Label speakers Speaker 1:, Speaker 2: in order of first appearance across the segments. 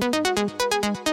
Speaker 1: し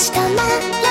Speaker 1: したま